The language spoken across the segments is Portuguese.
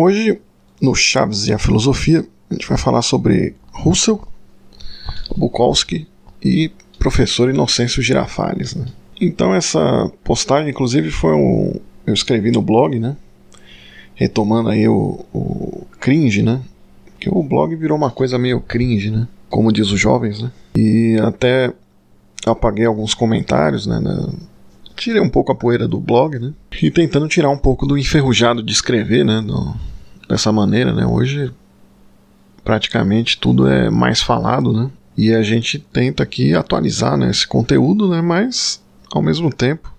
Hoje, no Chaves e a Filosofia, a gente vai falar sobre Russell, Bukowski e professor Inocêncio Girafales. Né? Então essa postagem, inclusive, foi um. Eu escrevi no blog, né? Retomando aí o, o cringe, né? Que o blog virou uma coisa meio cringe, né? Como diz os jovens, né? E até apaguei alguns comentários, né? tirei um pouco a poeira do blog, né? E tentando tirar um pouco do enferrujado de escrever, né? Do, dessa maneira, né? Hoje praticamente tudo é mais falado, né? E a gente tenta aqui atualizar né, esse conteúdo, né? Mas ao mesmo tempo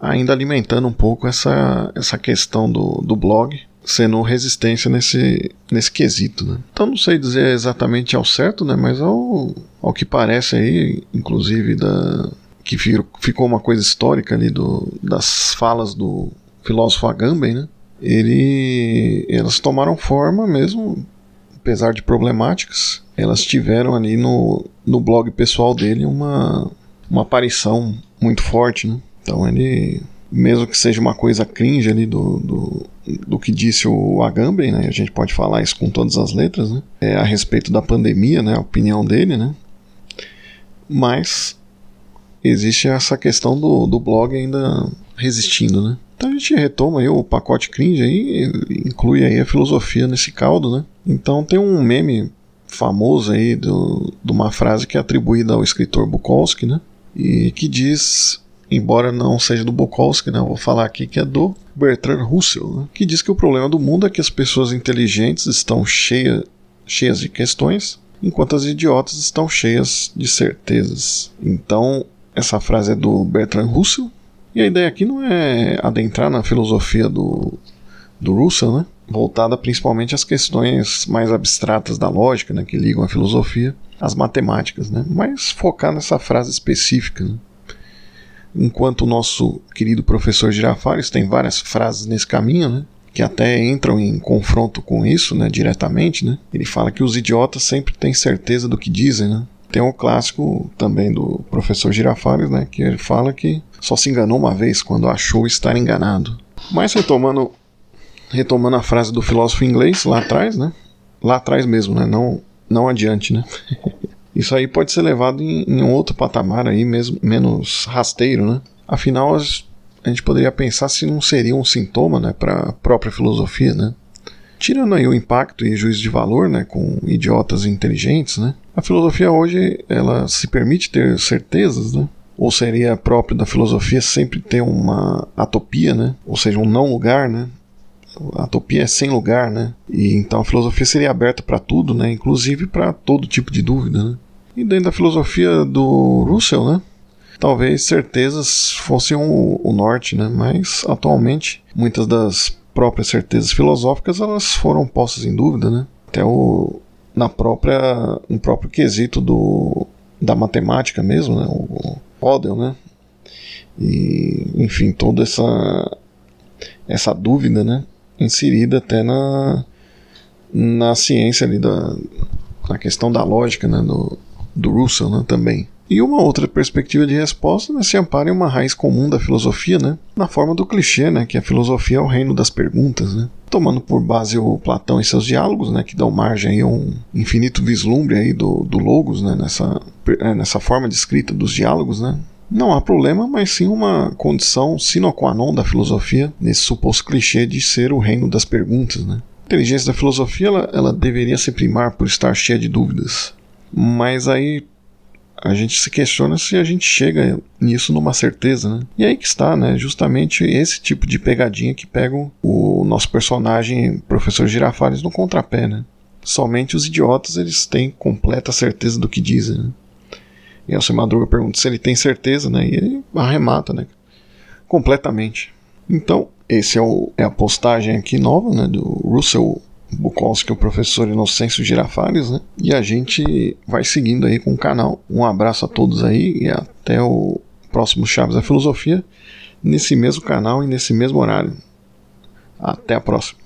ainda alimentando um pouco essa, essa questão do, do blog, sendo resistência nesse, nesse quesito. Né? Então não sei dizer exatamente ao certo, né? mas ao, ao que parece aí, inclusive da, que ficou uma coisa histórica ali do, das falas do filósofo Agamben, né? Ele, elas tomaram forma mesmo, apesar de problemáticas, elas tiveram ali no, no blog pessoal dele uma, uma aparição muito forte, né? Então ele, mesmo que seja uma coisa cringe ali do, do, do que disse o Agamben, né? A gente pode falar isso com todas as letras, né? É, a respeito da pandemia, né? A opinião dele, né? Mas existe essa questão do, do blog ainda resistindo, né? Então a gente retoma aí o pacote cringe aí, inclui aí a filosofia nesse caldo, né? Então tem um meme famoso aí do, de uma frase que é atribuída ao escritor Bukowski, né? E que diz, embora não seja do Bukowski, né? Vou falar aqui que é do Bertrand Russell, né? Que diz que o problema do mundo é que as pessoas inteligentes estão cheia, cheias de questões, enquanto as idiotas estão cheias de certezas. Então essa frase é do Bertrand Russell. E a ideia aqui não é adentrar na filosofia do, do Russell, né? voltada principalmente às questões mais abstratas da lógica, né? que ligam a filosofia às matemáticas, né? mas focar nessa frase específica. Né? Enquanto o nosso querido professor Girafales tem várias frases nesse caminho, né? que até entram em confronto com isso né? diretamente, né? ele fala que os idiotas sempre têm certeza do que dizem, né? Tem um clássico também do professor Girafales, né, que ele fala que só se enganou uma vez quando achou estar enganado. Mas retomando, retomando a frase do filósofo inglês lá atrás, né, lá atrás mesmo, né, não, não adiante, né. Isso aí pode ser levado em, em outro patamar aí, mesmo menos rasteiro, né. Afinal, a gente poderia pensar se não seria um sintoma, né, para a própria filosofia, né. Tirando aí o impacto e juízo de valor, né, com idiotas inteligentes, né, a filosofia hoje ela se permite ter certezas, né? Ou seria próprio da filosofia sempre ter uma atopia, né? Ou seja, um não lugar, né? A atopia é sem lugar, né? E então a filosofia seria aberta para tudo, né? Inclusive para todo tipo de dúvida, né? E dentro da filosofia do Russell, né? Talvez certezas fossem o, o norte, né? Mas atualmente muitas das próprias certezas filosóficas elas foram postas em dúvida, né? Até o na própria no próprio quesito do da matemática mesmo, né, o Gödel, né? E enfim, toda essa essa dúvida, né, inserida até na na ciência ali da na questão da lógica, né, do, do Russell, né, também. E uma outra perspectiva de resposta né, se ampara em uma raiz comum da filosofia, né, na forma do clichê, né, que a filosofia é o reino das perguntas, né, tomando por base o Platão e seus diálogos, né, que dão margem a um infinito vislumbre aí do, do logos, né, nessa, é, nessa forma de escrita dos diálogos, né, não há problema, mas sim uma condição sine qua non da filosofia, nesse suposto clichê de ser o reino das perguntas, né. A inteligência da filosofia ela, ela deveria se primar por estar cheia de dúvidas, mas aí a gente se questiona se a gente chega nisso numa certeza, né? E aí que está, né? Justamente esse tipo de pegadinha que pega o nosso personagem, professor Girafales, no contrapé, né? Somente os idiotas eles têm completa certeza do que dizem, né? E Elcio Madruga pergunta se ele tem certeza, né? E ele arremata, né? Completamente. Então, esse é, o, é a postagem aqui nova, né? Do Russell Bukowski, o professor Inocêncio Girafales, né? E a gente vai seguindo aí com o canal. Um abraço a todos aí e até o próximo Chaves da Filosofia, nesse mesmo canal e nesse mesmo horário. Até a próxima.